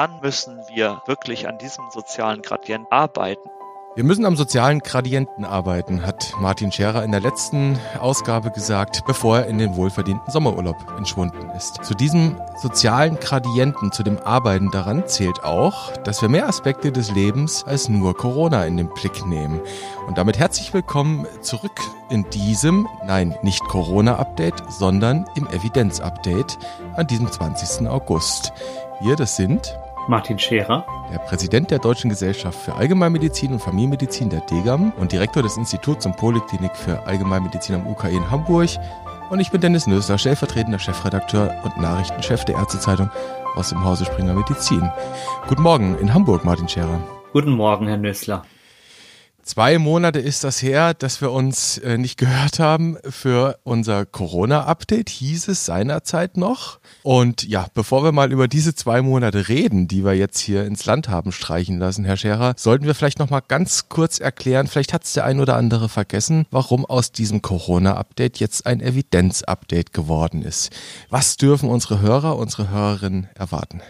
dann müssen wir wirklich an diesem sozialen Gradient arbeiten. Wir müssen am sozialen Gradienten arbeiten, hat Martin Scherer in der letzten Ausgabe gesagt, bevor er in den wohlverdienten Sommerurlaub entschwunden ist. Zu diesem sozialen Gradienten, zu dem Arbeiten daran zählt auch, dass wir mehr Aspekte des Lebens als nur Corona in den Blick nehmen. Und damit herzlich willkommen zurück in diesem, nein, nicht Corona-Update, sondern im Evidenz-Update an diesem 20. August. Wir, das sind Martin Scherer, der Präsident der Deutschen Gesellschaft für Allgemeinmedizin und Familienmedizin der DGAM und Direktor des Instituts und Poliklinik für Allgemeinmedizin am UKE in Hamburg. Und ich bin Dennis Nösler, stellvertretender Chefredakteur und Nachrichtenchef der Ärztezeitung aus dem Hause Springer Medizin. Guten Morgen in Hamburg, Martin Scherer. Guten Morgen, Herr Nösler. Zwei Monate ist das her, dass wir uns äh, nicht gehört haben für unser Corona-Update, hieß es seinerzeit noch. Und ja, bevor wir mal über diese zwei Monate reden, die wir jetzt hier ins Land haben streichen lassen, Herr Scherer, sollten wir vielleicht noch mal ganz kurz erklären, vielleicht hat es der ein oder andere vergessen, warum aus diesem Corona-Update jetzt ein Evidenz-Update geworden ist. Was dürfen unsere Hörer, unsere Hörerinnen erwarten?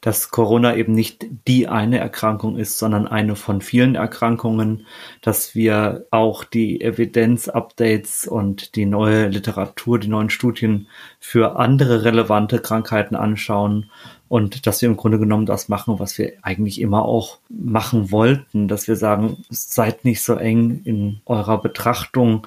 Dass Corona eben nicht die eine Erkrankung ist, sondern eine von vielen Erkrankungen, dass wir auch die Evidenz-Updates und die neue Literatur, die neuen Studien für andere relevante Krankheiten anschauen und dass wir im Grunde genommen das machen, was wir eigentlich immer auch machen wollten, dass wir sagen, seid nicht so eng in eurer Betrachtung,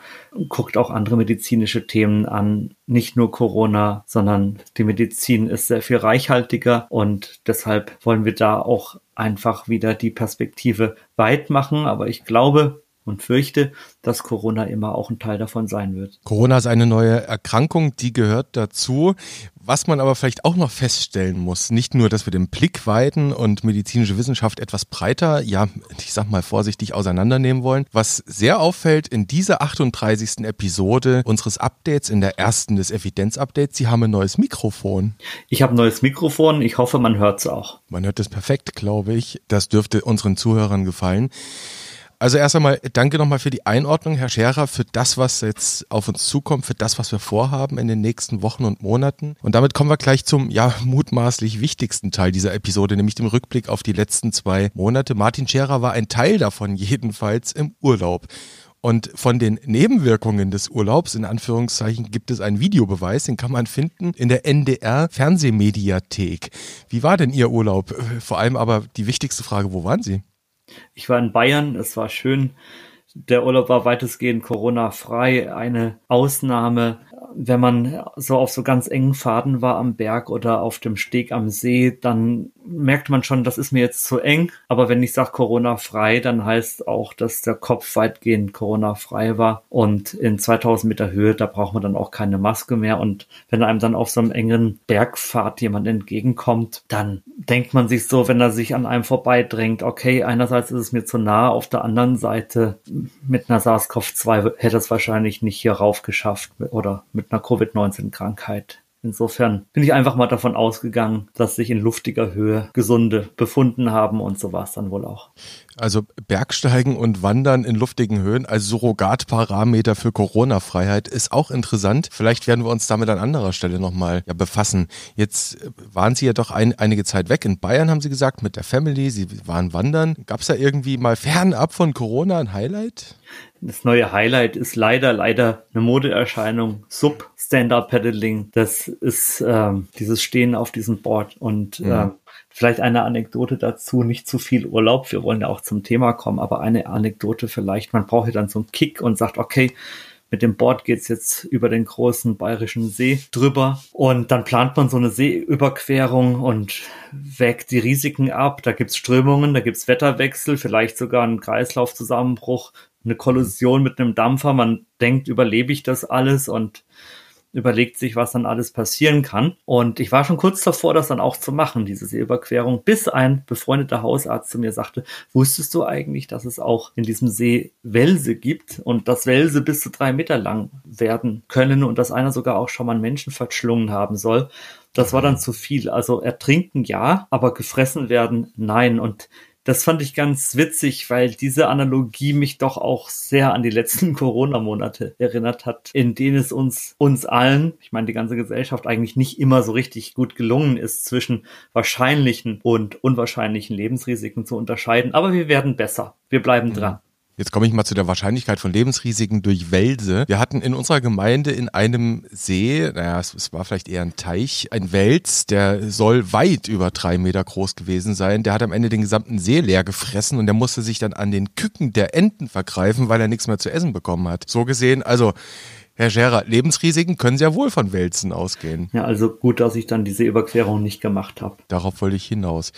guckt auch andere medizinische Themen an, nicht nur Corona, sondern die Medizin ist sehr viel reichhaltiger und deshalb wollen wir da auch einfach wieder die Perspektive weit machen, aber ich glaube, und fürchte, dass Corona immer auch ein Teil davon sein wird. Corona ist eine neue Erkrankung, die gehört dazu. Was man aber vielleicht auch noch feststellen muss, nicht nur, dass wir den Blick weiten und medizinische Wissenschaft etwas breiter, ja, ich sag mal vorsichtig auseinandernehmen wollen. Was sehr auffällt in dieser 38. Episode unseres Updates, in der ersten des Evidenz-Updates, Sie haben ein neues Mikrofon. Ich habe ein neues Mikrofon, ich hoffe, man hört es auch. Man hört es perfekt, glaube ich. Das dürfte unseren Zuhörern gefallen. Also erst einmal danke nochmal für die Einordnung, Herr Scherer, für das, was jetzt auf uns zukommt, für das, was wir vorhaben in den nächsten Wochen und Monaten. Und damit kommen wir gleich zum, ja, mutmaßlich wichtigsten Teil dieser Episode, nämlich dem Rückblick auf die letzten zwei Monate. Martin Scherer war ein Teil davon jedenfalls im Urlaub. Und von den Nebenwirkungen des Urlaubs, in Anführungszeichen, gibt es einen Videobeweis, den kann man finden in der NDR Fernsehmediathek. Wie war denn Ihr Urlaub? Vor allem aber die wichtigste Frage, wo waren Sie? Ich war in Bayern, es war schön. Der Urlaub war weitestgehend Corona-frei. Eine Ausnahme wenn man so auf so ganz engen Faden war am Berg oder auf dem Steg am See, dann merkt man schon, das ist mir jetzt zu eng. Aber wenn ich sage Corona-frei, dann heißt auch, dass der Kopf weitgehend Corona-frei war. Und in 2000 Meter Höhe, da braucht man dann auch keine Maske mehr. Und wenn einem dann auf so einem engen Bergpfad jemand entgegenkommt, dann denkt man sich so, wenn er sich an einem vorbeidrängt, okay, einerseits ist es mir zu nah, auf der anderen Seite mit einer SARS-CoV-2 hätte es wahrscheinlich nicht hier rauf geschafft oder mit einer Covid-19-Krankheit. Insofern bin ich einfach mal davon ausgegangen, dass sich in luftiger Höhe Gesunde befunden haben und so war es dann wohl auch. Also Bergsteigen und Wandern in luftigen Höhen als Surrogatparameter für Corona-Freiheit ist auch interessant. Vielleicht werden wir uns damit an anderer Stelle nochmal ja, befassen. Jetzt waren Sie ja doch ein, einige Zeit weg. In Bayern haben Sie gesagt, mit der Family. Sie waren wandern. Gab es da irgendwie mal fernab von Corona ein Highlight? Das neue Highlight ist leider, leider eine Modeerscheinung. Sub Stand-Up Paddling. Das ist ähm, dieses Stehen auf diesem Board und mhm. äh, Vielleicht eine Anekdote dazu, nicht zu viel Urlaub. Wir wollen ja auch zum Thema kommen, aber eine Anekdote vielleicht. Man braucht ja dann so einen Kick und sagt, okay, mit dem Board geht's jetzt über den großen bayerischen See drüber und dann plant man so eine Seeüberquerung und wägt die Risiken ab. Da gibt's Strömungen, da gibt's Wetterwechsel, vielleicht sogar einen Kreislaufzusammenbruch, eine Kollision mit einem Dampfer. Man denkt, überlebe ich das alles und überlegt sich, was dann alles passieren kann. Und ich war schon kurz davor, das dann auch zu machen, diese Seeüberquerung, bis ein befreundeter Hausarzt zu mir sagte, wusstest du eigentlich, dass es auch in diesem See Welse gibt und dass Welse bis zu drei Meter lang werden können und dass einer sogar auch schon mal einen Menschen verschlungen haben soll. Das war dann zu viel. Also ertrinken ja, aber gefressen werden nein. Und das fand ich ganz witzig, weil diese Analogie mich doch auch sehr an die letzten Corona-Monate erinnert hat, in denen es uns, uns allen, ich meine die ganze Gesellschaft, eigentlich nicht immer so richtig gut gelungen ist, zwischen wahrscheinlichen und unwahrscheinlichen Lebensrisiken zu unterscheiden. Aber wir werden besser. Wir bleiben dran. Jetzt komme ich mal zu der Wahrscheinlichkeit von Lebensrisiken durch Wälse. Wir hatten in unserer Gemeinde in einem See, naja, es, war vielleicht eher ein Teich, ein Wels, der soll weit über drei Meter groß gewesen sein. Der hat am Ende den gesamten See leer gefressen und der musste sich dann an den Küken der Enten vergreifen, weil er nichts mehr zu essen bekommen hat. So gesehen, also Herr Scherer, Lebensrisiken können sehr wohl von Wälzen ausgehen. Ja, also gut, dass ich dann diese Überquerung nicht gemacht habe. Darauf wollte ich hinaus.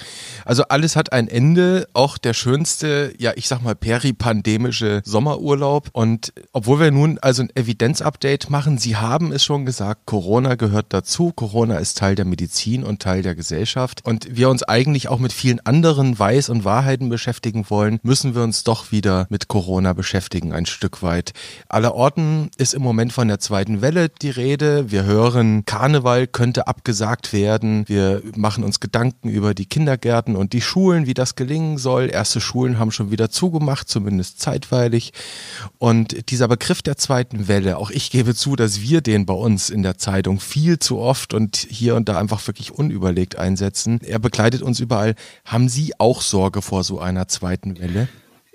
Also alles hat ein Ende, auch der schönste, ja, ich sag mal, peripandemische Sommerurlaub. Und obwohl wir nun also ein Evidenzupdate machen, Sie haben es schon gesagt, Corona gehört dazu. Corona ist Teil der Medizin und Teil der Gesellschaft. Und wir uns eigentlich auch mit vielen anderen Weiß- und Wahrheiten beschäftigen wollen, müssen wir uns doch wieder mit Corona beschäftigen, ein Stück weit. Aller Orten ist im Moment Moment von der zweiten Welle die Rede. Wir hören, Karneval könnte abgesagt werden. Wir machen uns Gedanken über die Kindergärten und die Schulen, wie das gelingen soll. Erste Schulen haben schon wieder zugemacht, zumindest zeitweilig. Und dieser Begriff der zweiten Welle, auch ich gebe zu, dass wir den bei uns in der Zeitung viel zu oft und hier und da einfach wirklich unüberlegt einsetzen. Er begleitet uns überall. Haben Sie auch Sorge vor so einer zweiten Welle?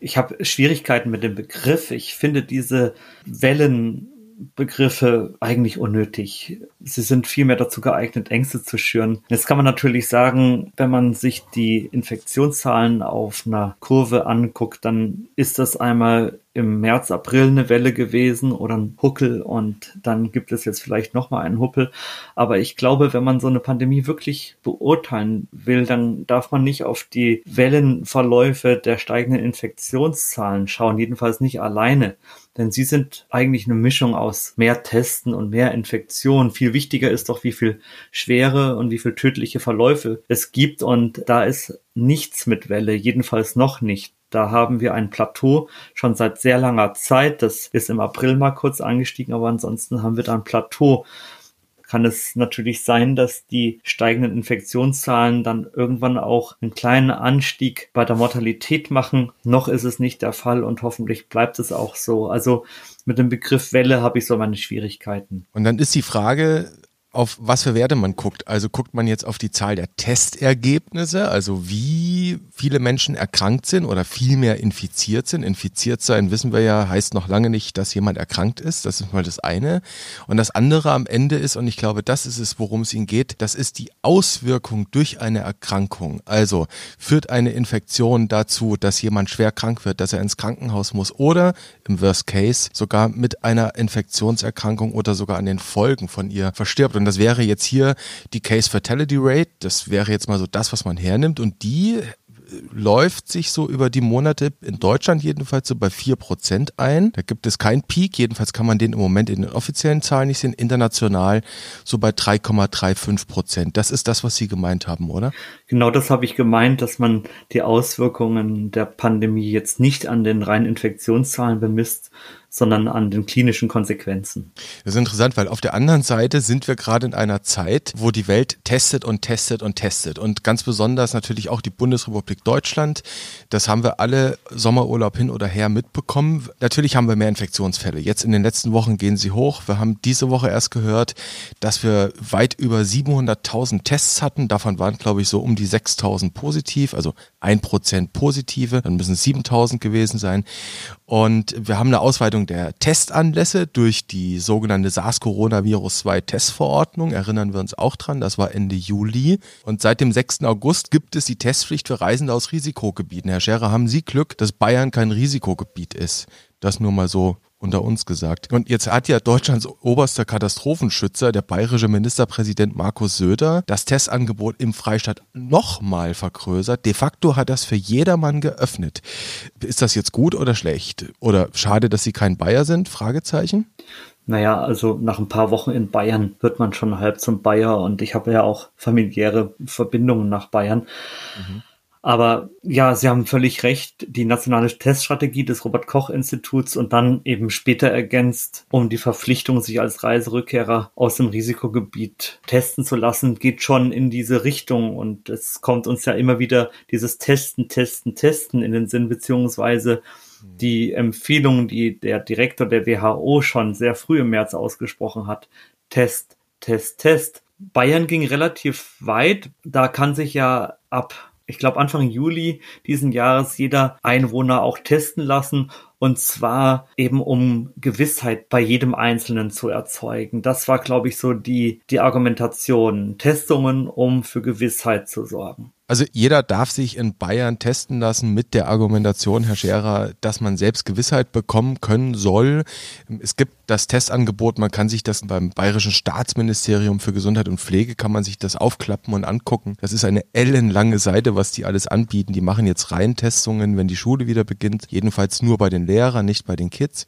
Ich habe Schwierigkeiten mit dem Begriff. Ich finde diese Wellen Begriffe eigentlich unnötig. Sie sind vielmehr dazu geeignet, Ängste zu schüren. Jetzt kann man natürlich sagen, wenn man sich die Infektionszahlen auf einer Kurve anguckt, dann ist das einmal im März, April eine Welle gewesen oder ein Huckel und dann gibt es jetzt vielleicht nochmal einen Huppel. Aber ich glaube, wenn man so eine Pandemie wirklich beurteilen will, dann darf man nicht auf die Wellenverläufe der steigenden Infektionszahlen schauen, jedenfalls nicht alleine. Denn sie sind eigentlich eine Mischung aus mehr Testen und mehr Infektionen. Viel wichtiger ist doch, wie viel schwere und wie viel tödliche Verläufe es gibt. Und da ist nichts mit Welle, jedenfalls noch nicht. Da haben wir ein Plateau schon seit sehr langer Zeit. Das ist im April mal kurz angestiegen, aber ansonsten haben wir da ein Plateau. Kann es natürlich sein, dass die steigenden Infektionszahlen dann irgendwann auch einen kleinen Anstieg bei der Mortalität machen. Noch ist es nicht der Fall und hoffentlich bleibt es auch so. Also mit dem Begriff Welle habe ich so meine Schwierigkeiten. Und dann ist die Frage, auf was für Werte man guckt. Also guckt man jetzt auf die Zahl der Testergebnisse, also wie viele Menschen erkrankt sind oder viel mehr infiziert sind. Infiziert sein, wissen wir ja, heißt noch lange nicht, dass jemand erkrankt ist. Das ist mal das eine. Und das andere am Ende ist, und ich glaube, das ist es, worum es Ihnen geht, das ist die Auswirkung durch eine Erkrankung. Also führt eine Infektion dazu, dass jemand schwer krank wird, dass er ins Krankenhaus muss oder im Worst Case sogar mit einer Infektionserkrankung oder sogar an den Folgen von ihr verstirbt. Das wäre jetzt hier die Case Fatality Rate. Das wäre jetzt mal so das, was man hernimmt. Und die äh, läuft sich so über die Monate in Deutschland jedenfalls so bei vier Prozent ein. Da gibt es keinen Peak, jedenfalls kann man den im Moment in den offiziellen Zahlen nicht sehen, international so bei 3,35 Prozent. Das ist das, was Sie gemeint haben, oder? Genau das habe ich gemeint, dass man die Auswirkungen der Pandemie jetzt nicht an den reinen Infektionszahlen bemisst, sondern an den klinischen Konsequenzen. Das ist interessant, weil auf der anderen Seite sind wir gerade in einer Zeit, wo die Welt testet und testet und testet. Und ganz besonders natürlich auch die Bundesrepublik Deutschland. Das haben wir alle Sommerurlaub hin oder her mitbekommen. Natürlich haben wir mehr Infektionsfälle. Jetzt in den letzten Wochen gehen sie hoch. Wir haben diese Woche erst gehört, dass wir weit über 700.000 Tests hatten. Davon waren, glaube ich, so um die 6.000 positiv, also ein Prozent positive. Dann müssen es 7.000 gewesen sein. Und wir haben eine Ausweitung der Testanlässe durch die sogenannte SARS-Coronavirus-2-Testverordnung. Erinnern wir uns auch dran, das war Ende Juli. Und seit dem 6. August gibt es die Testpflicht für Reisende aus Risikogebieten. Herr Scherer, haben Sie Glück, dass Bayern kein Risikogebiet ist? Das nur mal so unter uns gesagt. Und jetzt hat ja Deutschlands oberster Katastrophenschützer, der bayerische Ministerpräsident Markus Söder, das Testangebot im Freistaat nochmal vergrößert. De facto hat das für jedermann geöffnet. Ist das jetzt gut oder schlecht? Oder schade, dass Sie kein Bayer sind? Fragezeichen. Naja, also nach ein paar Wochen in Bayern wird man schon halb zum Bayer und ich habe ja auch familiäre Verbindungen nach Bayern. Mhm. Aber ja, Sie haben völlig recht. Die nationale Teststrategie des Robert Koch Instituts und dann eben später ergänzt, um die Verpflichtung, sich als Reiserückkehrer aus dem Risikogebiet testen zu lassen, geht schon in diese Richtung. Und es kommt uns ja immer wieder dieses Testen, Testen, Testen in den Sinn, beziehungsweise die Empfehlungen, die der Direktor der WHO schon sehr früh im März ausgesprochen hat. Test, Test, Test. Bayern ging relativ weit. Da kann sich ja ab ich glaube, Anfang Juli diesen Jahres jeder Einwohner auch testen lassen. Und zwar eben um Gewissheit bei jedem Einzelnen zu erzeugen. Das war, glaube ich, so die, die Argumentation. Testungen, um für Gewissheit zu sorgen. Also jeder darf sich in Bayern testen lassen mit der Argumentation, Herr Scherer, dass man selbst Gewissheit bekommen können soll. Es gibt das Testangebot, man kann sich das beim Bayerischen Staatsministerium für Gesundheit und Pflege, kann man sich das aufklappen und angucken. Das ist eine ellenlange Seite, was die alles anbieten. Die machen jetzt Reintestungen, wenn die Schule wieder beginnt. Jedenfalls nur bei den Lehrern, nicht bei den Kids.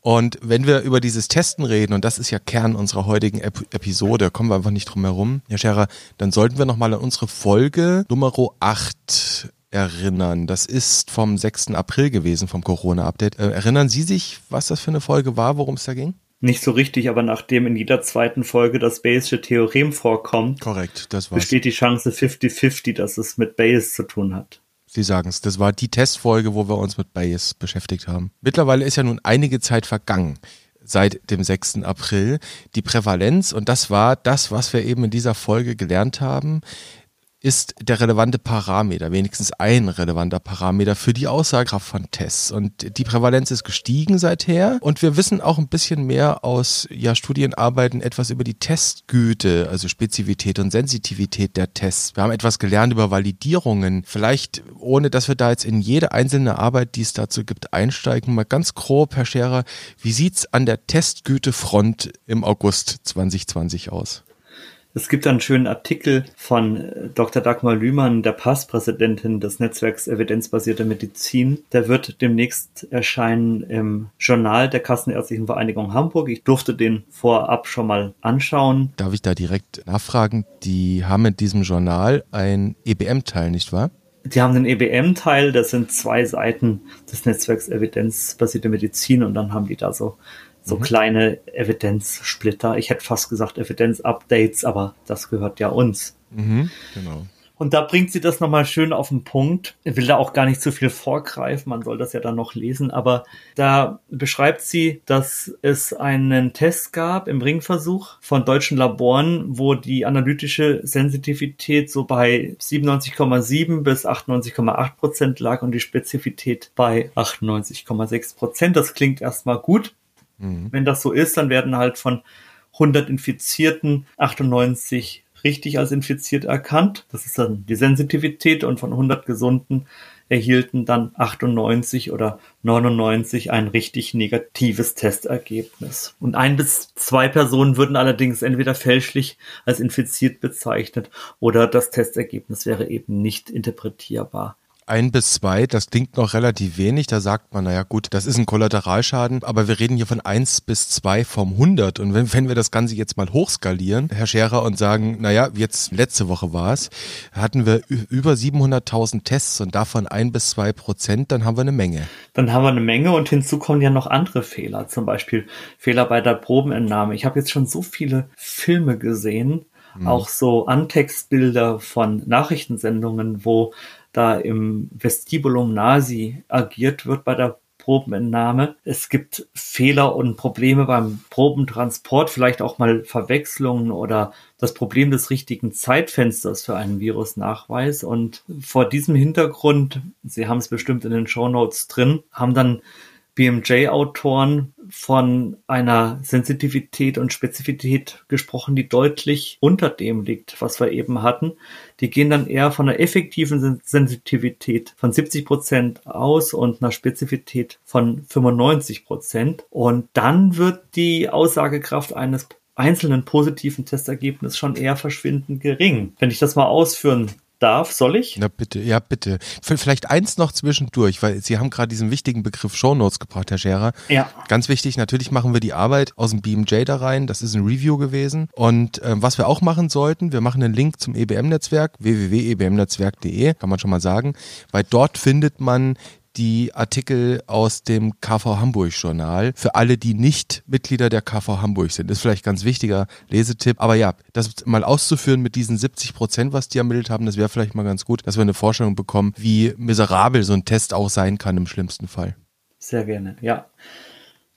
Und wenn wir über dieses Testen reden, und das ist ja Kern unserer heutigen Ep Episode, kommen wir einfach nicht drum herum, Herr Scherer, dann sollten wir nochmal an unsere Folge Nummer 8 erinnern. Das ist vom 6. April gewesen, vom Corona-Update. Äh, erinnern Sie sich, was das für eine Folge war, worum es da ging? Nicht so richtig, aber nachdem in jeder zweiten Folge das Bayesche Theorem vorkommt, Korrekt, das war's. besteht die Chance 50-50, dass es mit Bayes zu tun hat. Sie sagen es, das war die Testfolge, wo wir uns mit Bayes beschäftigt haben. Mittlerweile ist ja nun einige Zeit vergangen seit dem 6. April. Die Prävalenz, und das war das, was wir eben in dieser Folge gelernt haben, ist der relevante Parameter, wenigstens ein relevanter Parameter für die Aussagekraft von Tests. Und die Prävalenz ist gestiegen seither. Und wir wissen auch ein bisschen mehr aus ja, Studienarbeiten etwas über die Testgüte, also Spezifität und Sensitivität der Tests. Wir haben etwas gelernt über Validierungen. Vielleicht, ohne dass wir da jetzt in jede einzelne Arbeit, die es dazu gibt, einsteigen, mal ganz grob, Herr Scherer, wie sieht's an der Testgütefront im August 2020 aus? Es gibt einen schönen Artikel von äh, Dr. Dagmar Lühmann, der PASS-Präsidentin des Netzwerks Evidenzbasierte Medizin. Der wird demnächst erscheinen im Journal der Kassenärztlichen Vereinigung Hamburg. Ich durfte den vorab schon mal anschauen. Darf ich da direkt nachfragen? Die haben in diesem Journal ein EBM-Teil, nicht wahr? Die haben den EBM-Teil, das sind zwei Seiten des Netzwerks Evidenzbasierte Medizin und dann haben die da so so mhm. kleine Evidenzsplitter. Ich hätte fast gesagt Evidenz-Updates, aber das gehört ja uns. Mhm, genau. Und da bringt sie das nochmal schön auf den Punkt. Ich will da auch gar nicht zu viel vorgreifen, man soll das ja dann noch lesen, aber da beschreibt sie, dass es einen Test gab im Ringversuch von deutschen Laboren, wo die analytische Sensitivität so bei 97,7 bis 98,8 Prozent lag und die Spezifität bei 98,6 Prozent. Das klingt erstmal gut. Mhm. Wenn das so ist, dann werden halt von 100 Infizierten 98 richtig als infiziert erkannt. Das ist dann die Sensitivität und von 100 Gesunden erhielten dann 98 oder 99 ein richtig negatives Testergebnis. Und ein bis zwei Personen würden allerdings entweder fälschlich als infiziert bezeichnet oder das Testergebnis wäre eben nicht interpretierbar ein bis zwei, das klingt noch relativ wenig. Da sagt man, naja gut, das ist ein Kollateralschaden, aber wir reden hier von eins bis zwei vom 100. Und wenn, wenn wir das Ganze jetzt mal hochskalieren, Herr Scherer, und sagen, naja, jetzt letzte Woche war es, hatten wir über 700.000 Tests und davon ein bis zwei Prozent, dann haben wir eine Menge. Dann haben wir eine Menge und hinzu kommen ja noch andere Fehler, zum Beispiel Fehler bei der Probenentnahme. Ich habe jetzt schon so viele Filme gesehen, mhm. auch so Antextbilder von Nachrichtensendungen, wo da im Vestibulum Nasi agiert wird bei der Probenentnahme. Es gibt Fehler und Probleme beim Probentransport, vielleicht auch mal Verwechslungen oder das Problem des richtigen Zeitfensters für einen Virusnachweis. Und vor diesem Hintergrund, Sie haben es bestimmt in den Show Notes drin, haben dann BMJ-Autoren von einer Sensitivität und Spezifität gesprochen, die deutlich unter dem liegt, was wir eben hatten. Die gehen dann eher von einer effektiven Sensitivität von 70 Prozent aus und einer Spezifität von 95 Prozent. Und dann wird die Aussagekraft eines einzelnen positiven Testergebnisses schon eher verschwindend gering. Wenn ich das mal ausführen darf, soll ich? Na bitte, ja bitte. Vielleicht eins noch zwischendurch, weil Sie haben gerade diesen wichtigen Begriff Shownotes gebracht, Herr Scherer. Ja. Ganz wichtig, natürlich machen wir die Arbeit aus dem BMJ da rein. Das ist ein Review gewesen. Und ähm, was wir auch machen sollten, wir machen einen Link zum EBM-Netzwerk, www.ebmnetzwerk.de, kann man schon mal sagen, weil dort findet man die Artikel aus dem KV Hamburg Journal. Für alle, die nicht Mitglieder der KV Hamburg sind, ist vielleicht ganz wichtiger Lesetipp. Aber ja, das mal auszuführen mit diesen 70 Prozent, was die ermittelt haben, das wäre vielleicht mal ganz gut, dass wir eine Vorstellung bekommen, wie miserabel so ein Test auch sein kann im schlimmsten Fall. Sehr gerne, ja.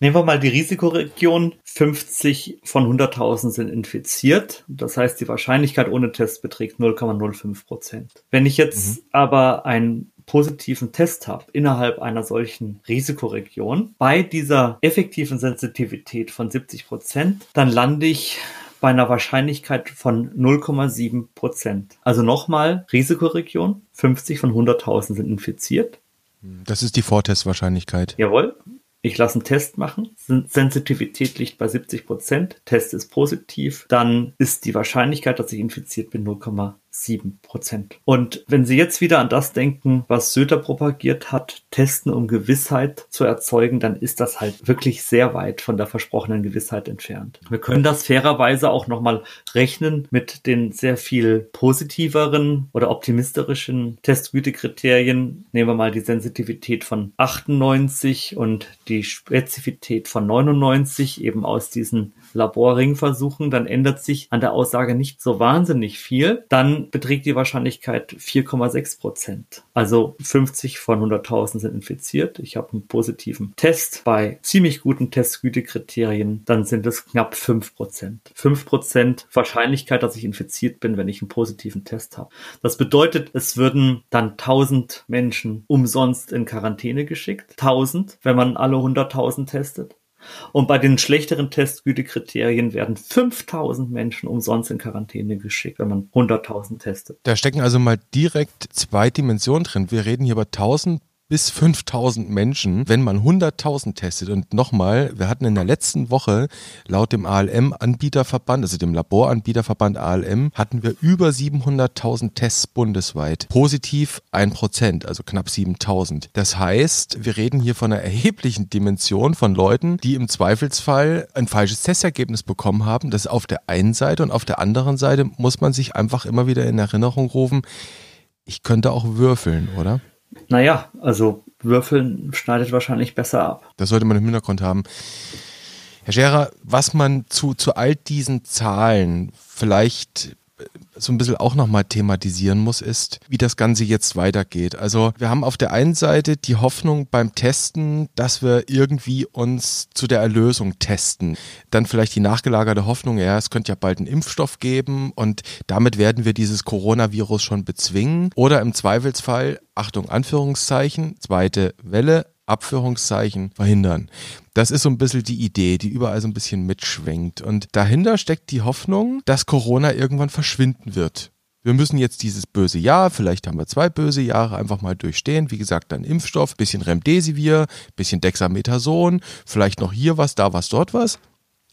Nehmen wir mal die Risikoregion. 50 von 100.000 sind infiziert. Das heißt, die Wahrscheinlichkeit ohne Test beträgt 0,05 Prozent. Wenn ich jetzt mhm. aber einen positiven Test habe innerhalb einer solchen Risikoregion bei dieser effektiven Sensitivität von 70 Prozent, dann lande ich bei einer Wahrscheinlichkeit von 0,7 Prozent. Also nochmal, Risikoregion, 50 von 100.000 sind infiziert. Das ist die Vortestwahrscheinlichkeit. Jawohl. Ich lasse einen Test machen. Sensitivität liegt bei 70 Prozent. Test ist positiv. Dann ist die Wahrscheinlichkeit, dass ich infiziert bin, 0,7 sieben Prozent. Und wenn Sie jetzt wieder an das denken, was Söder propagiert hat, testen, um Gewissheit zu erzeugen, dann ist das halt wirklich sehr weit von der versprochenen Gewissheit entfernt. Wir können das fairerweise auch nochmal rechnen mit den sehr viel positiveren oder optimistischeren Testgütekriterien. Nehmen wir mal die Sensitivität von 98 und die Spezifität von 99 eben aus diesen Laborringversuchen, dann ändert sich an der Aussage nicht so wahnsinnig viel. Dann beträgt die Wahrscheinlichkeit 4,6 Prozent. Also 50 von 100.000 sind infiziert. Ich habe einen positiven Test bei ziemlich guten Testgütekriterien. Dann sind es knapp 5 Prozent. 5 Prozent Wahrscheinlichkeit, dass ich infiziert bin, wenn ich einen positiven Test habe. Das bedeutet, es würden dann 1000 Menschen umsonst in Quarantäne geschickt. 1000, wenn man alle 100.000 testet. Und bei den schlechteren Testgütekriterien werden 5000 Menschen umsonst in Quarantäne geschickt, wenn man 100.000 testet. Da stecken also mal direkt zwei Dimensionen drin. Wir reden hier über 1000 bis 5000 Menschen, wenn man 100.000 testet. Und nochmal, wir hatten in der letzten Woche laut dem ALM-Anbieterverband, also dem Laboranbieterverband ALM, hatten wir über 700.000 Tests bundesweit. Positiv ein Prozent, also knapp 7000. Das heißt, wir reden hier von einer erheblichen Dimension von Leuten, die im Zweifelsfall ein falsches Testergebnis bekommen haben. Das ist auf der einen Seite und auf der anderen Seite muss man sich einfach immer wieder in Erinnerung rufen, ich könnte auch würfeln, oder? Naja, also Würfeln schneidet wahrscheinlich besser ab. Das sollte man im Hintergrund haben. Herr Scherer, was man zu, zu all diesen Zahlen vielleicht so ein bisschen auch nochmal thematisieren muss, ist, wie das Ganze jetzt weitergeht. Also wir haben auf der einen Seite die Hoffnung beim Testen, dass wir irgendwie uns zu der Erlösung testen. Dann vielleicht die nachgelagerte Hoffnung, ja, es könnte ja bald einen Impfstoff geben und damit werden wir dieses Coronavirus schon bezwingen. Oder im Zweifelsfall, Achtung, Anführungszeichen, zweite Welle, Abführungszeichen verhindern. Das ist so ein bisschen die Idee, die überall so ein bisschen mitschwenkt. Und dahinter steckt die Hoffnung, dass Corona irgendwann verschwinden wird. Wir müssen jetzt dieses böse Jahr, vielleicht haben wir zwei böse Jahre, einfach mal durchstehen. Wie gesagt, dann Impfstoff, bisschen Remdesivir, bisschen Dexamethason, vielleicht noch hier was, da was, dort was.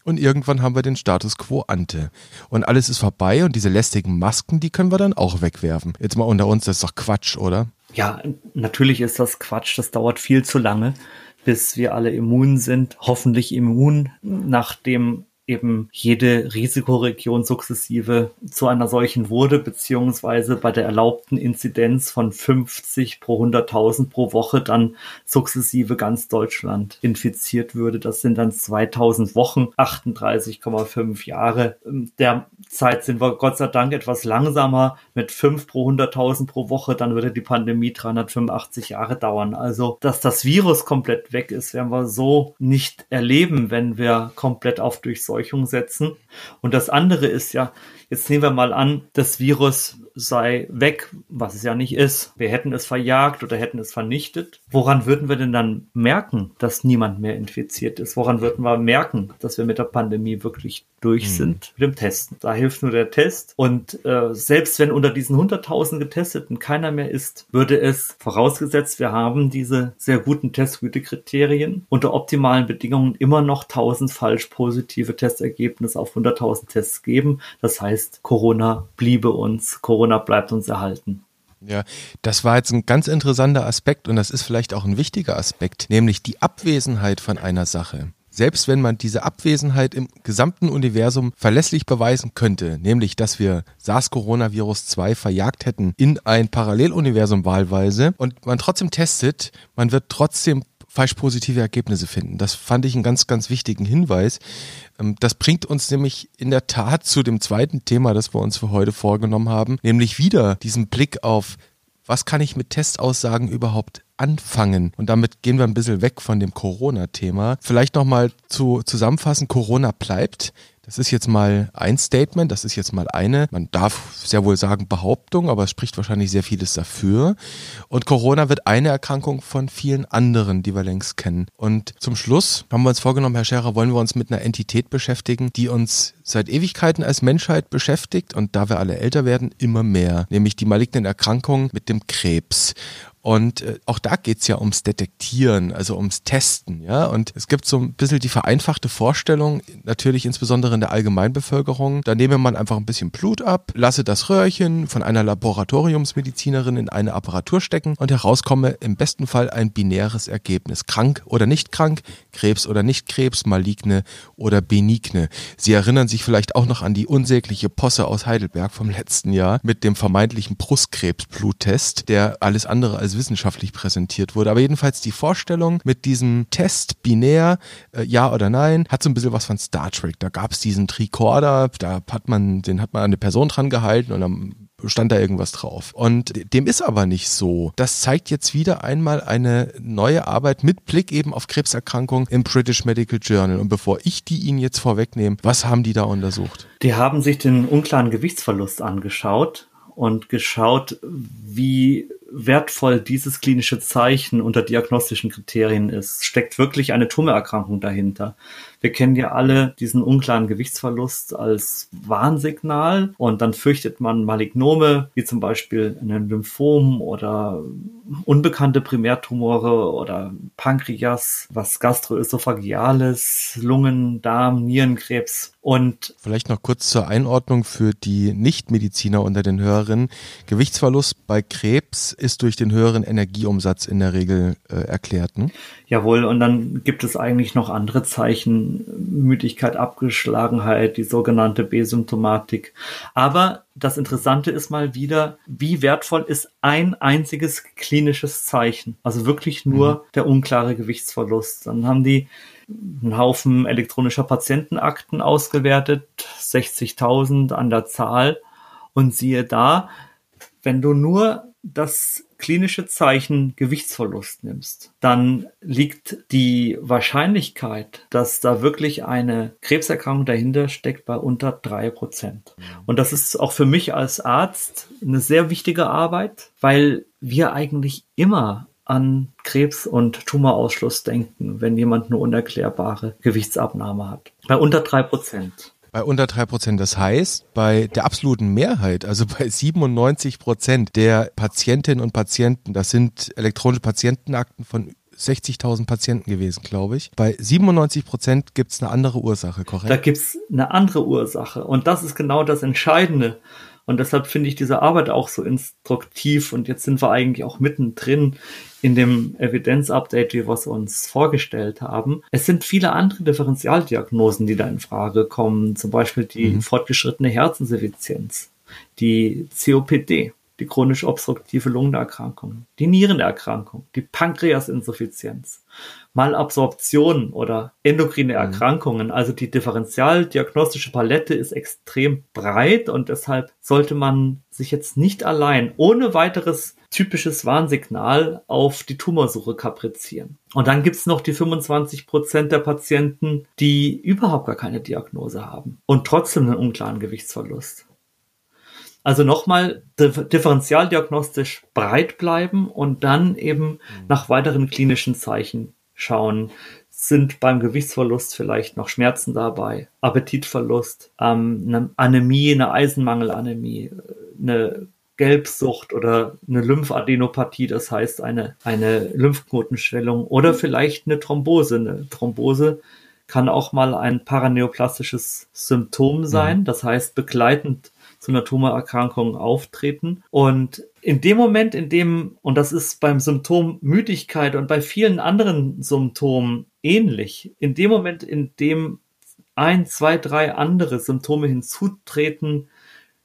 Und irgendwann haben wir den Status quo ante. Und alles ist vorbei und diese lästigen Masken, die können wir dann auch wegwerfen. Jetzt mal unter uns, das ist doch Quatsch, oder? Ja, natürlich ist das Quatsch. Das dauert viel zu lange, bis wir alle immun sind. Hoffentlich immun, nachdem eben jede Risikoregion sukzessive zu einer solchen wurde, beziehungsweise bei der erlaubten Inzidenz von 50 pro 100.000 pro Woche dann sukzessive ganz Deutschland infiziert würde. Das sind dann 2000 Wochen, 38,5 Jahre. Derzeit sind wir Gott sei Dank etwas langsamer mit 5 pro 100.000 pro Woche. Dann würde die Pandemie 385 Jahre dauern. Also, dass das Virus komplett weg ist, werden wir so nicht erleben, wenn wir komplett auf Durchseuchung Verseuchung setzen. Und das andere ist ja, jetzt nehmen wir mal an, das Virus sei weg, was es ja nicht ist. Wir hätten es verjagt oder hätten es vernichtet. Woran würden wir denn dann merken, dass niemand mehr infiziert ist? Woran würden wir merken, dass wir mit der Pandemie wirklich durch mhm. sind mit dem Testen? Da hilft nur der Test. Und äh, selbst wenn unter diesen 100.000 Getesteten keiner mehr ist, würde es, vorausgesetzt, wir haben diese sehr guten Testgütekriterien, unter optimalen Bedingungen immer noch 1000 falsch positive Testergebnisse auf 100.000 Tests geben. Das heißt, Corona bliebe uns, Corona bleibt uns erhalten. Ja, das war jetzt ein ganz interessanter Aspekt und das ist vielleicht auch ein wichtiger Aspekt, nämlich die Abwesenheit von einer Sache. Selbst wenn man diese Abwesenheit im gesamten Universum verlässlich beweisen könnte, nämlich dass wir SARS-Coronavirus 2 verjagt hätten in ein Paralleluniversum wahlweise und man trotzdem testet, man wird trotzdem falsch positive Ergebnisse finden. Das fand ich einen ganz, ganz wichtigen Hinweis. Ähm, das bringt uns nämlich in der Tat zu dem zweiten Thema, das wir uns für heute vorgenommen haben, nämlich wieder diesen Blick auf was kann ich mit Testaussagen überhaupt anfangen? Und damit gehen wir ein bisschen weg von dem Corona-Thema. Vielleicht nochmal zu zusammenfassen, Corona bleibt. Das ist jetzt mal ein Statement, das ist jetzt mal eine, man darf sehr wohl sagen Behauptung, aber es spricht wahrscheinlich sehr vieles dafür. Und Corona wird eine Erkrankung von vielen anderen, die wir längst kennen. Und zum Schluss haben wir uns vorgenommen, Herr Scherer, wollen wir uns mit einer Entität beschäftigen, die uns seit Ewigkeiten als Menschheit beschäftigt und da wir alle älter werden, immer mehr, nämlich die malignen Erkrankungen mit dem Krebs. Und äh, auch da geht's ja ums Detektieren, also ums Testen, ja. Und es gibt so ein bisschen die vereinfachte Vorstellung, natürlich insbesondere in der Allgemeinbevölkerung, da nehme man einfach ein bisschen Blut ab, lasse das Röhrchen von einer Laboratoriumsmedizinerin in eine Apparatur stecken und herauskomme im besten Fall ein binäres Ergebnis. Krank oder nicht krank, Krebs oder nicht Krebs, maligne oder benigne. Sie erinnern sich vielleicht auch noch an die unsägliche Posse aus Heidelberg vom letzten Jahr mit dem vermeintlichen Brustkrebsbluttest, der alles andere als als wissenschaftlich präsentiert wurde. Aber jedenfalls die Vorstellung mit diesem Test binär, äh, ja oder nein, hat so ein bisschen was von Star Trek. Da gab es diesen Tricorder, da hat man, den hat man an eine Person dran gehalten und dann stand da irgendwas drauf. Und dem ist aber nicht so. Das zeigt jetzt wieder einmal eine neue Arbeit mit Blick eben auf Krebserkrankungen im British Medical Journal. Und bevor ich die Ihnen jetzt vorwegnehme, was haben die da untersucht? Die haben sich den unklaren Gewichtsverlust angeschaut und geschaut, wie wertvoll dieses klinische Zeichen unter diagnostischen Kriterien ist. Steckt wirklich eine Tumorerkrankung dahinter? Wir kennen ja alle diesen unklaren Gewichtsverlust als Warnsignal und dann fürchtet man Malignome, wie zum Beispiel einen Lymphom oder unbekannte Primärtumore oder Pankreas, was Gastroesophageales, Lungen, Darm, Nierenkrebs und vielleicht noch kurz zur Einordnung für die Nichtmediziner unter den Hörerinnen. Gewichtsverlust bei Krebs ist durch den höheren Energieumsatz in der Regel äh, erklärt. Ne? Jawohl, und dann gibt es eigentlich noch andere Zeichen, Müdigkeit, Abgeschlagenheit, die sogenannte B-Symptomatik. Aber das Interessante ist mal wieder, wie wertvoll ist ein einziges klinisches Zeichen. Also wirklich nur mhm. der unklare Gewichtsverlust. Dann haben die einen Haufen elektronischer Patientenakten ausgewertet, 60.000 an der Zahl. Und siehe da, wenn du nur das klinische Zeichen Gewichtsverlust nimmst, dann liegt die Wahrscheinlichkeit, dass da wirklich eine Krebserkrankung dahinter steckt, bei unter drei Prozent. Mhm. Und das ist auch für mich als Arzt eine sehr wichtige Arbeit, weil wir eigentlich immer an Krebs- und Tumorausschluss denken, wenn jemand eine unerklärbare Gewichtsabnahme hat. Bei unter drei Prozent. Bei unter drei Prozent. Das heißt, bei der absoluten Mehrheit, also bei 97 Prozent der Patientinnen und Patienten, das sind elektronische Patientenakten von 60.000 Patienten gewesen, glaube ich. Bei 97 Prozent gibt es eine andere Ursache, korrekt? Da gibt es eine andere Ursache. Und das ist genau das Entscheidende. Und deshalb finde ich diese Arbeit auch so instruktiv. Und jetzt sind wir eigentlich auch mittendrin in dem Evidenz-Update, wie wir es uns vorgestellt haben. Es sind viele andere Differentialdiagnosen, die da in Frage kommen. Zum Beispiel die mhm. fortgeschrittene Herzinsuffizienz, die COPD, die chronisch obstruktive Lungenerkrankung, die Nierenerkrankung, die Pankreasinsuffizienz, Malabsorption oder endokrine mhm. Erkrankungen. Also die differentialdiagnostische Palette ist extrem breit und deshalb sollte man sich jetzt nicht allein ohne weiteres typisches Warnsignal auf die Tumorsuche kaprizieren. Und dann gibt's noch die 25 Prozent der Patienten, die überhaupt gar keine Diagnose haben und trotzdem einen unklaren Gewichtsverlust. Also nochmal differentialdiagnostisch breit bleiben und dann eben mhm. nach weiteren klinischen Zeichen schauen. Sind beim Gewichtsverlust vielleicht noch Schmerzen dabei, Appetitverlust, ähm, eine Anämie, eine Eisenmangelanämie, eine Gelbsucht oder eine Lymphadenopathie, das heißt eine, eine Lymphknotenschwellung oder vielleicht eine Thrombose. Eine Thrombose kann auch mal ein paraneoplastisches Symptom sein, das heißt begleitend zu einer Tumorerkrankung auftreten. Und in dem Moment, in dem, und das ist beim Symptom Müdigkeit und bei vielen anderen Symptomen ähnlich, in dem Moment, in dem ein, zwei, drei andere Symptome hinzutreten,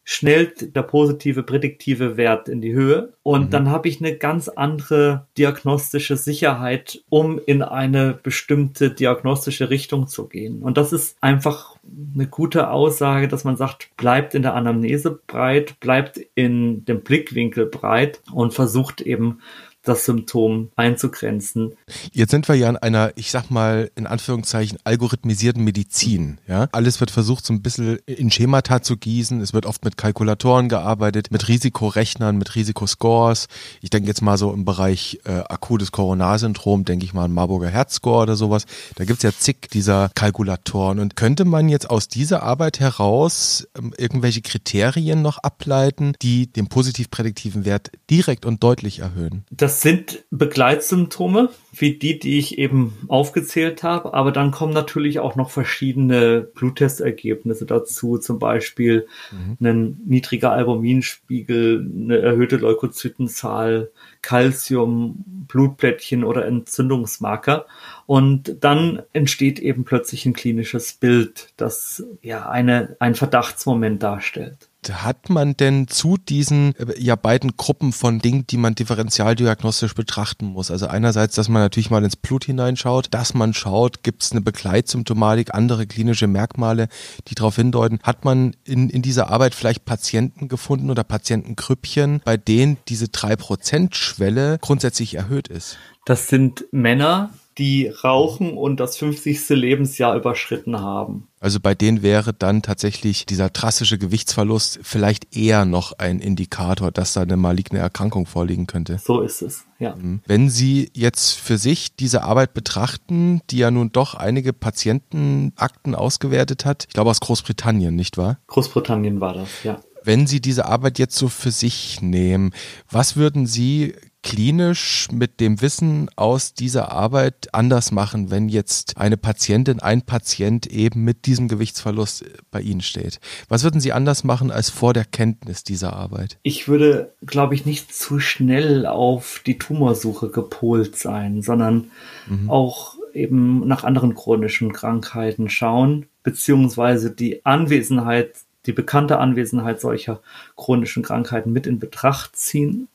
schnellt der positive prädiktive Wert in die Höhe und mhm. dann habe ich eine ganz andere diagnostische Sicherheit, um in eine bestimmte diagnostische Richtung zu gehen. Und das ist einfach eine gute Aussage, dass man sagt, bleibt in der Anamnese breit, bleibt in dem Blickwinkel breit und versucht eben das Symptom einzugrenzen. Jetzt sind wir ja in einer, ich sag mal, in Anführungszeichen algorithmisierten Medizin. Ja? Alles wird versucht, so ein bisschen in Schemata zu gießen. Es wird oft mit Kalkulatoren gearbeitet, mit Risikorechnern, mit Risikoscores. Ich denke jetzt mal so im Bereich äh, akutes Coronarsyndrom, denke ich mal an Marburger Herzscore oder sowas. Da gibt's ja zig dieser Kalkulatoren. Und könnte man jetzt aus dieser Arbeit heraus ähm, irgendwelche Kriterien noch ableiten, die den positiv prädiktiven Wert direkt und deutlich erhöhen? Das das sind Begleitsymptome, wie die, die ich eben aufgezählt habe, aber dann kommen natürlich auch noch verschiedene Bluttestergebnisse dazu, zum Beispiel mhm. ein niedriger Albuminspiegel, eine erhöhte Leukozytenzahl, Calcium, Blutplättchen oder Entzündungsmarker. Und dann entsteht eben plötzlich ein klinisches Bild, das ja eine, ein Verdachtsmoment darstellt hat man denn zu diesen äh, ja beiden Gruppen von Dingen, die man differentialdiagnostisch betrachten muss? Also einerseits, dass man natürlich mal ins Blut hineinschaut, dass man schaut, gibt es eine Begleitsymptomatik, andere klinische Merkmale, die darauf hindeuten. Hat man in, in dieser Arbeit vielleicht Patienten gefunden oder Patientengrüppchen, bei denen diese 3%-Schwelle grundsätzlich erhöht ist? Das sind Männer, die rauchen und das 50. Lebensjahr überschritten haben. Also bei denen wäre dann tatsächlich dieser drastische Gewichtsverlust vielleicht eher noch ein Indikator, dass da eine maligne Erkrankung vorliegen könnte. So ist es, ja. Mhm. Wenn Sie jetzt für sich diese Arbeit betrachten, die ja nun doch einige Patientenakten ausgewertet hat, ich glaube aus Großbritannien, nicht wahr? Großbritannien war das, ja. Wenn Sie diese Arbeit jetzt so für sich nehmen, was würden Sie klinisch mit dem Wissen aus dieser Arbeit anders machen, wenn jetzt eine Patientin, ein Patient eben mit diesem Gewichtsverlust bei Ihnen steht? Was würden Sie anders machen als vor der Kenntnis dieser Arbeit? Ich würde, glaube ich, nicht zu schnell auf die Tumorsuche gepolt sein, sondern mhm. auch eben nach anderen chronischen Krankheiten schauen, beziehungsweise die Anwesenheit die bekannte Anwesenheit solcher chronischen Krankheiten mit in Betracht ziehen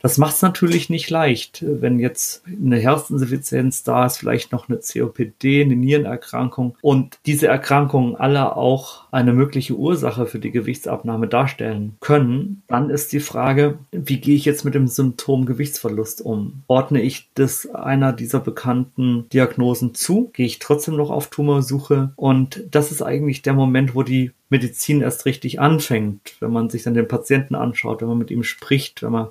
das macht es natürlich nicht leicht, wenn jetzt eine Herzinsuffizienz da ist, vielleicht noch eine COPD, eine Nierenerkrankung und diese Erkrankungen alle auch eine mögliche Ursache für die Gewichtsabnahme darstellen können, dann ist die Frage, wie gehe ich jetzt mit dem Symptom Gewichtsverlust um? Ordne ich das einer dieser bekannten Diagnosen zu? Gehe ich trotzdem noch auf Tumorsuche? Und das ist eigentlich der Moment, wo die Medizin erst richtig anfängt, wenn man sich dann den Patienten anschaut, wenn man mit ihm spricht, wenn man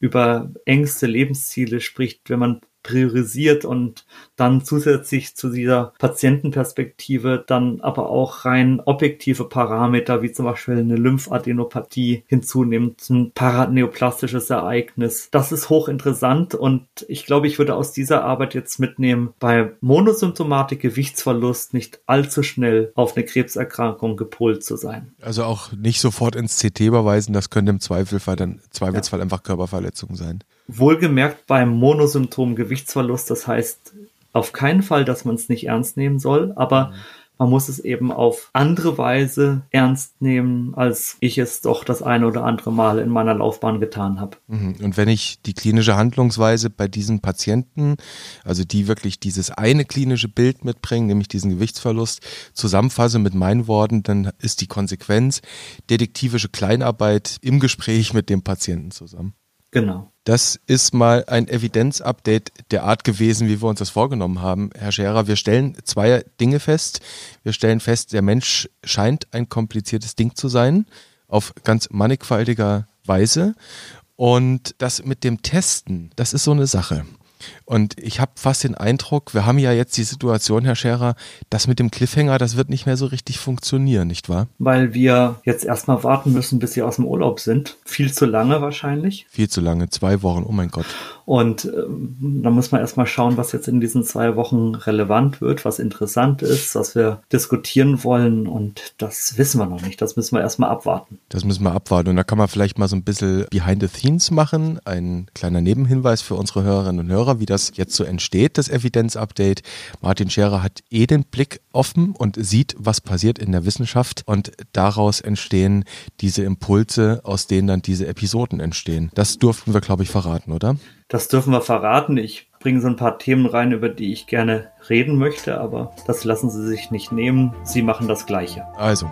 über Ängste, Lebensziele spricht, wenn man priorisiert und dann zusätzlich zu dieser Patientenperspektive dann aber auch rein objektive Parameter wie zum Beispiel eine Lymphadenopathie hinzunimmt, ein paraneoplastisches Ereignis. Das ist hochinteressant und ich glaube, ich würde aus dieser Arbeit jetzt mitnehmen, bei Monosymptomatik, Gewichtsverlust nicht allzu schnell auf eine Krebserkrankung gepolt zu sein. Also auch nicht sofort ins CT überweisen, das könnte im Zweifelsfall dann Zweifelsfall ja. einfach Körperverletzung sein. Wohlgemerkt beim Monosymptom Gewichtsverlust, das heißt auf keinen Fall, dass man es nicht ernst nehmen soll, aber mhm. man muss es eben auf andere Weise ernst nehmen, als ich es doch das eine oder andere Mal in meiner Laufbahn getan habe. Mhm. Und wenn ich die klinische Handlungsweise bei diesen Patienten, also die wirklich dieses eine klinische Bild mitbringen, nämlich diesen Gewichtsverlust, zusammenfasse mit meinen Worten, dann ist die Konsequenz detektivische Kleinarbeit im Gespräch mit dem Patienten zusammen. Genau. Das ist mal ein Evidenzupdate der Art gewesen, wie wir uns das vorgenommen haben, Herr Scherer. Wir stellen zwei Dinge fest. Wir stellen fest, der Mensch scheint ein kompliziertes Ding zu sein, auf ganz mannigfaltiger Weise. Und das mit dem Testen, das ist so eine Sache. Und ich habe fast den Eindruck, wir haben ja jetzt die Situation, Herr Scherer, das mit dem Cliffhanger, das wird nicht mehr so richtig funktionieren, nicht wahr? Weil wir jetzt erstmal warten müssen, bis sie aus dem Urlaub sind. Viel zu lange wahrscheinlich. Viel zu lange, zwei Wochen, oh mein Gott. Und ähm, da muss man erstmal schauen, was jetzt in diesen zwei Wochen relevant wird, was interessant ist, was wir diskutieren wollen. Und das wissen wir noch nicht. Das müssen wir erstmal abwarten. Das müssen wir abwarten. Und da kann man vielleicht mal so ein bisschen Behind the Scenes machen. Ein kleiner Nebenhinweis für unsere Hörerinnen und Hörer, wie das jetzt so entsteht, das Evidenz-Update. Martin Scherer hat eh den Blick offen und sieht, was passiert in der Wissenschaft. Und daraus entstehen diese Impulse, aus denen dann diese Episoden entstehen. Das durften wir, glaube ich, verraten, oder? Das dürfen wir verraten. Ich bringen so ein paar Themen rein, über die ich gerne reden möchte, aber das lassen Sie sich nicht nehmen. Sie machen das Gleiche. Also,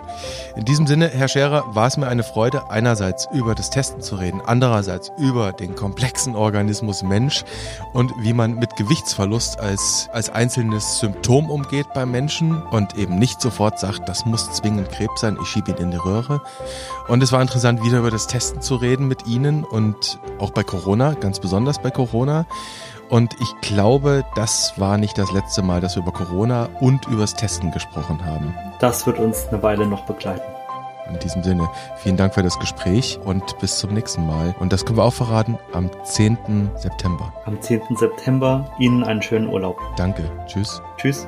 in diesem Sinne, Herr Scherer, war es mir eine Freude, einerseits über das Testen zu reden, andererseits über den komplexen Organismus Mensch und wie man mit Gewichtsverlust als, als einzelnes Symptom umgeht beim Menschen und eben nicht sofort sagt, das muss zwingend Krebs sein, ich schiebe ihn in die Röhre. Und es war interessant, wieder über das Testen zu reden mit Ihnen und auch bei Corona, ganz besonders bei Corona. Und ich glaube, das war nicht das letzte Mal, dass wir über Corona und übers Testen gesprochen haben. Das wird uns eine Weile noch begleiten. In diesem Sinne, vielen Dank für das Gespräch und bis zum nächsten Mal. Und das können wir auch verraten am 10. September. Am 10. September Ihnen einen schönen Urlaub. Danke. Tschüss. Tschüss.